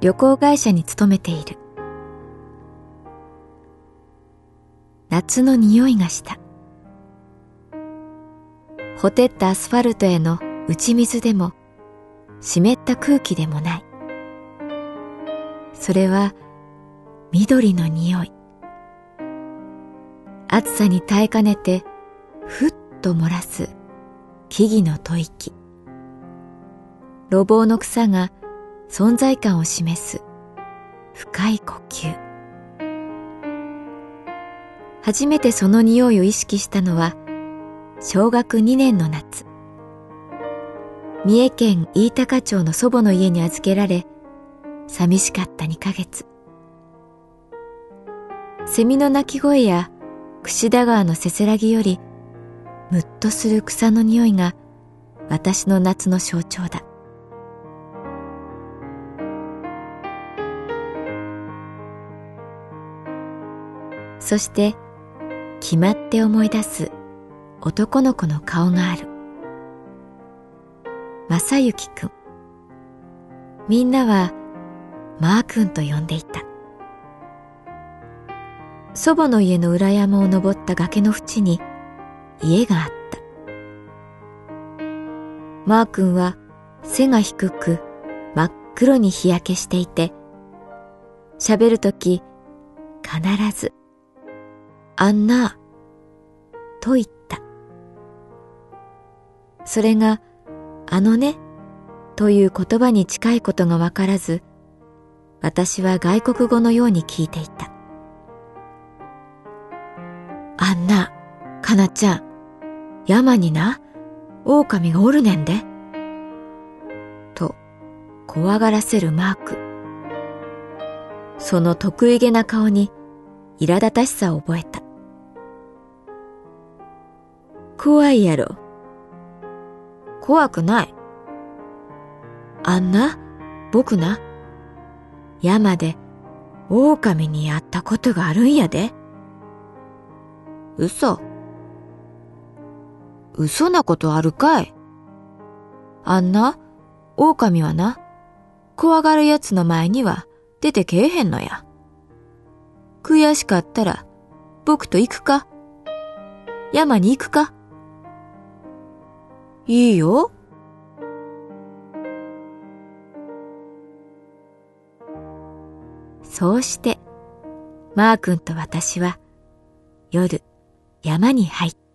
旅行会社に勤めている。夏の匂いがした。ほてったアスファルトへの打ち水でも湿った空気でもない。それは緑の匂い。暑さに耐えかねてふっと漏らす木々の吐息。路傍の草が存在感を示す。深い呼吸。初めてその匂いを意識したのは小学2年の夏。三重県飯高町の祖母の家に預けられ寂しかった2ヶ月。セミの鳴き声や櫛田川のせせらぎよりむっとする草の匂いが私の夏の象徴だ。そして決まって思い出す男の子の顔がある。正幸くん。みんなはマー君と呼んでいた。祖母の家の裏山を登った崖の縁に家があった。マー君は背が低く真っ黒に日焼けしていて喋るとき必ずあんな、と言った。それが、あのね、という言葉に近いことがわからず、私は外国語のように聞いていた。あんな、かなちゃん、山にな、狼がおるねんで。と、怖がらせるマーク。その得意げな顔に、苛立たしさを覚えた。怖いやろ。怖くない。あんな、僕な、山で狼にやったことがあるんやで。嘘。嘘なことあるかい。あんな、狼はな、怖がる奴の前には出てけえへんのや。悔しかったら、僕と行くか？山に行くか？いいよ。そうして、マー君と私は夜山に入った。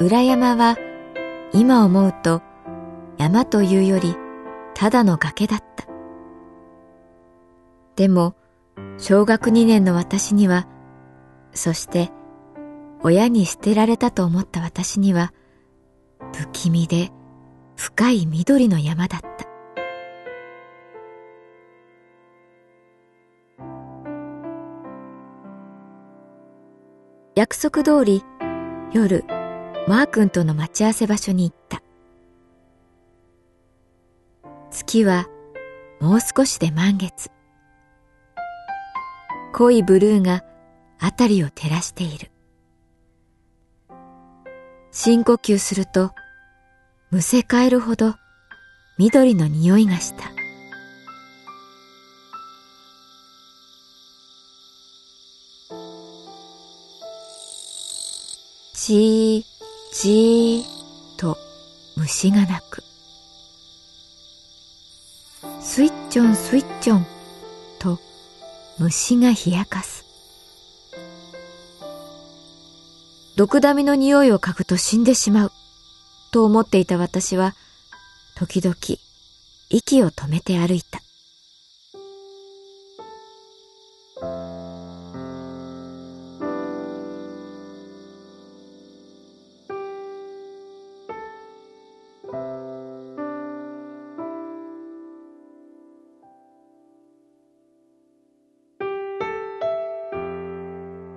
裏山は今思うと山というよりただの崖だった。でも、小学2年の私には、そして親に捨てられたと思った私には、不気味で深い緑の山だった。約束通り夜マー君との待ち合わせ場所に行った。月はもう少しで満月。濃いブルーが辺りを照らしている。深呼吸するとむせ返るほど緑の匂いがした。じーじーっと虫が鳴く。スイッチョンスイッチョンと虫が冷やかす。毒ダミの匂いを嗅ぐと死んでしまうと思っていた私は時々息を止めて歩いた。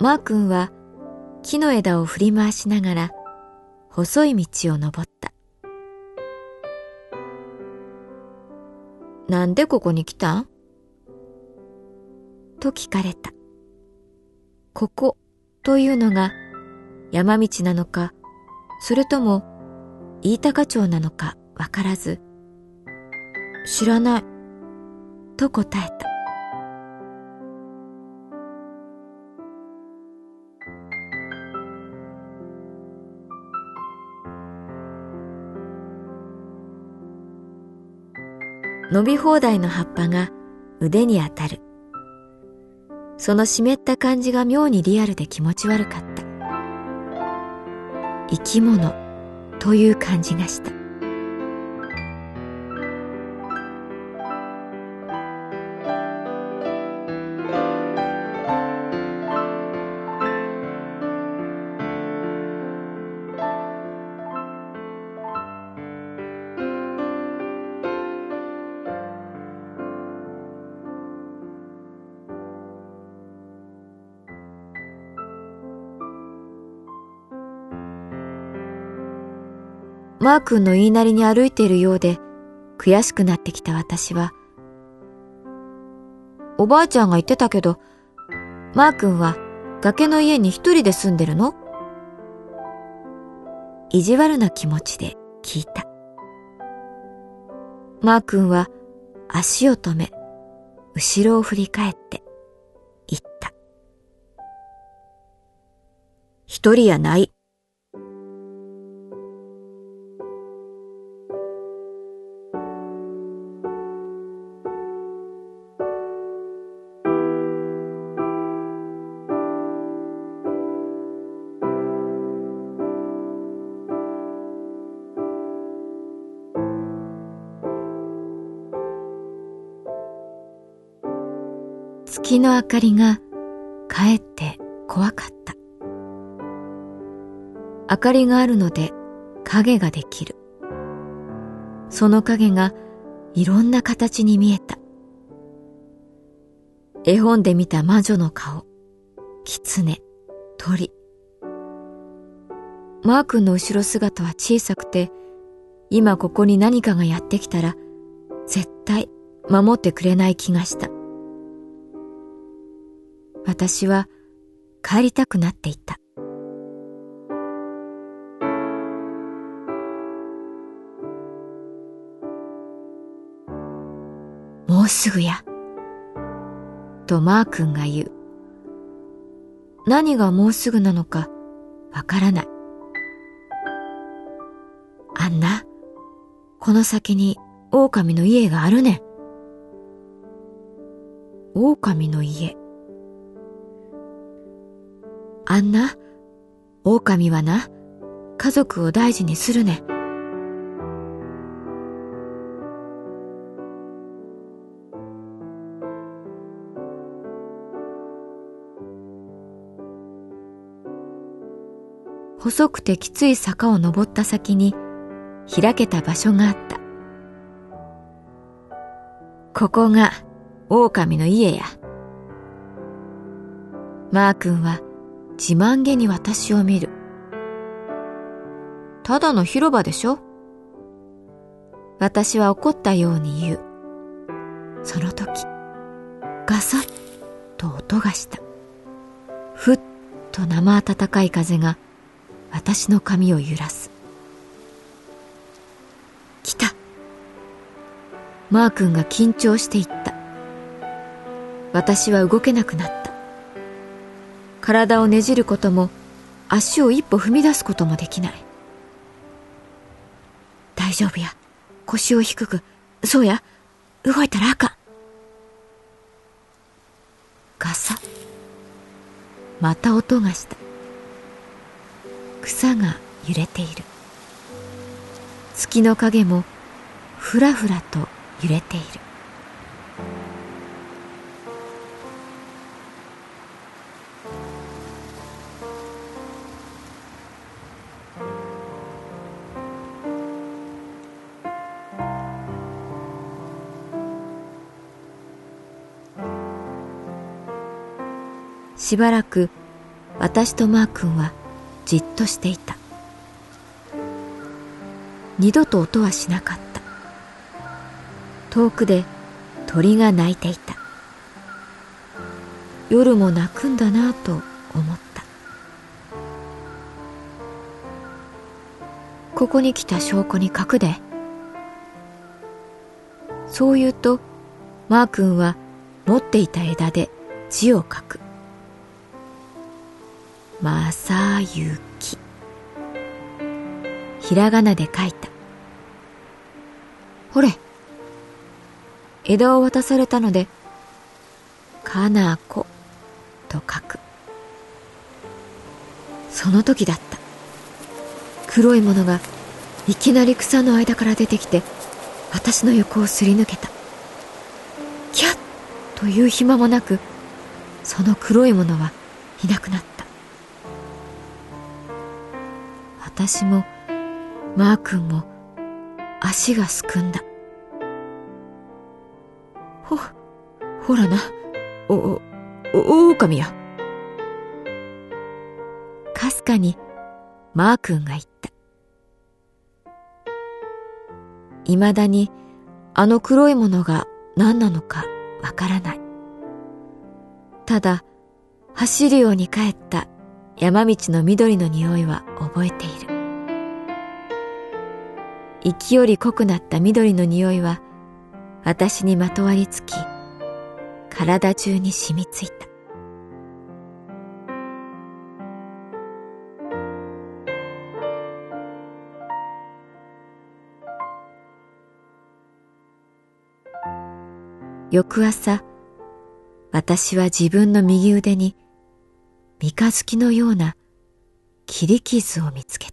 マー君は木の枝を振り回しながら細い道を登った。なんでここに来たん？と聞かれた。ここというのが山道なのか、それとも飯高町なのかわからず、知らない、と答えた。伸び放題の葉っぱが腕に当たる。その湿った感じが妙にリアルで気持ち悪かった。生き物という感じがした。マー君の言いなりに歩いているようで悔しくなってきた私は、おばあちゃんが言ってたけど、マー君は崖の家に一人で住んでるの？意地悪な気持ちで聞いた。マー君は足を止め、後ろを振り返って言った。一人やない。月の明かりがかえって怖かった。明かりがあるので影ができる。その影がいろんな形に見えた。絵本で見た魔女の顔、狐、鳥。マー君の後ろ姿は小さくて、今ここに何かがやってきたら、絶対守ってくれない気がした。私は帰りたくなっていた。もうすぐや。とマー君が言う。何がもうすぐなのかわからない。あんな、この先に狼の家があるねん。狼の家。あんな、狼はな、家族を大事にするね。細くてきつい坂を登った先に開けた場所があった。ここが狼の家や。マー君は自慢げに私を見る。ただの広場でしょ？私は怒ったように言う。その時、ガサッと音がした。ふっと生暖かい風が私の髪を揺らす。来た。マー君が緊張していった。私は動けなくなった。体をねじることも足を一歩踏み出すこともできない。大丈夫や。腰を低く。そうや。動いたらあかん。ガサまた音がした。草が揺れている。月の影もふらふらと揺れている。しばらく私とマー君はじっとしていた。二度と音はしなかった。遠くで鳥が鳴いていた。夜も泣くんだなと思った。ここに来た証拠に書くでそう言うとマー君は持っていた枝で字を書く。正幸。ひらがなで書いた。ほれ。枝を渡されたのでかなこ。と書く。その時だった。黒いものがいきなり草の間から出てきて私の横をすり抜けた。キャッ！という暇もなくその黒いものはいなくなった。私もマー君も足がすくんだ。ほほらな。おおお狼や。かすかにマー君が言った。いまだにあの黒いものが何なのかわからない。ただ走るように帰った山道の緑の匂いは覚えている。息より濃くなった緑の匂いは私にまとわりつき体中に染みついた。翌朝私は自分の右腕に三日月のような切り傷を見つけた。